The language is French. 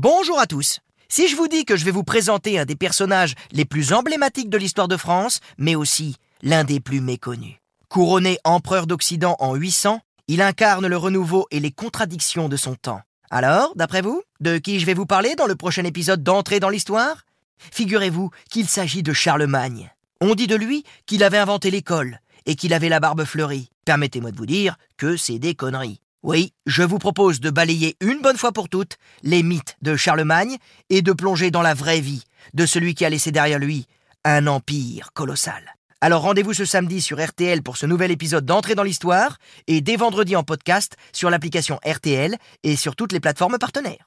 Bonjour à tous. Si je vous dis que je vais vous présenter un des personnages les plus emblématiques de l'histoire de France, mais aussi l'un des plus méconnus. Couronné empereur d'Occident en 800, il incarne le renouveau et les contradictions de son temps. Alors, d'après vous, de qui je vais vous parler dans le prochain épisode d'Entrée dans l'Histoire? Figurez-vous qu'il s'agit de Charlemagne. On dit de lui qu'il avait inventé l'école et qu'il avait la barbe fleurie. Permettez-moi de vous dire que c'est des conneries. Oui, je vous propose de balayer une bonne fois pour toutes les mythes de Charlemagne et de plonger dans la vraie vie de celui qui a laissé derrière lui un empire colossal. Alors rendez-vous ce samedi sur RTL pour ce nouvel épisode d'Entrée dans l'Histoire et dès vendredi en podcast sur l'application RTL et sur toutes les plateformes partenaires.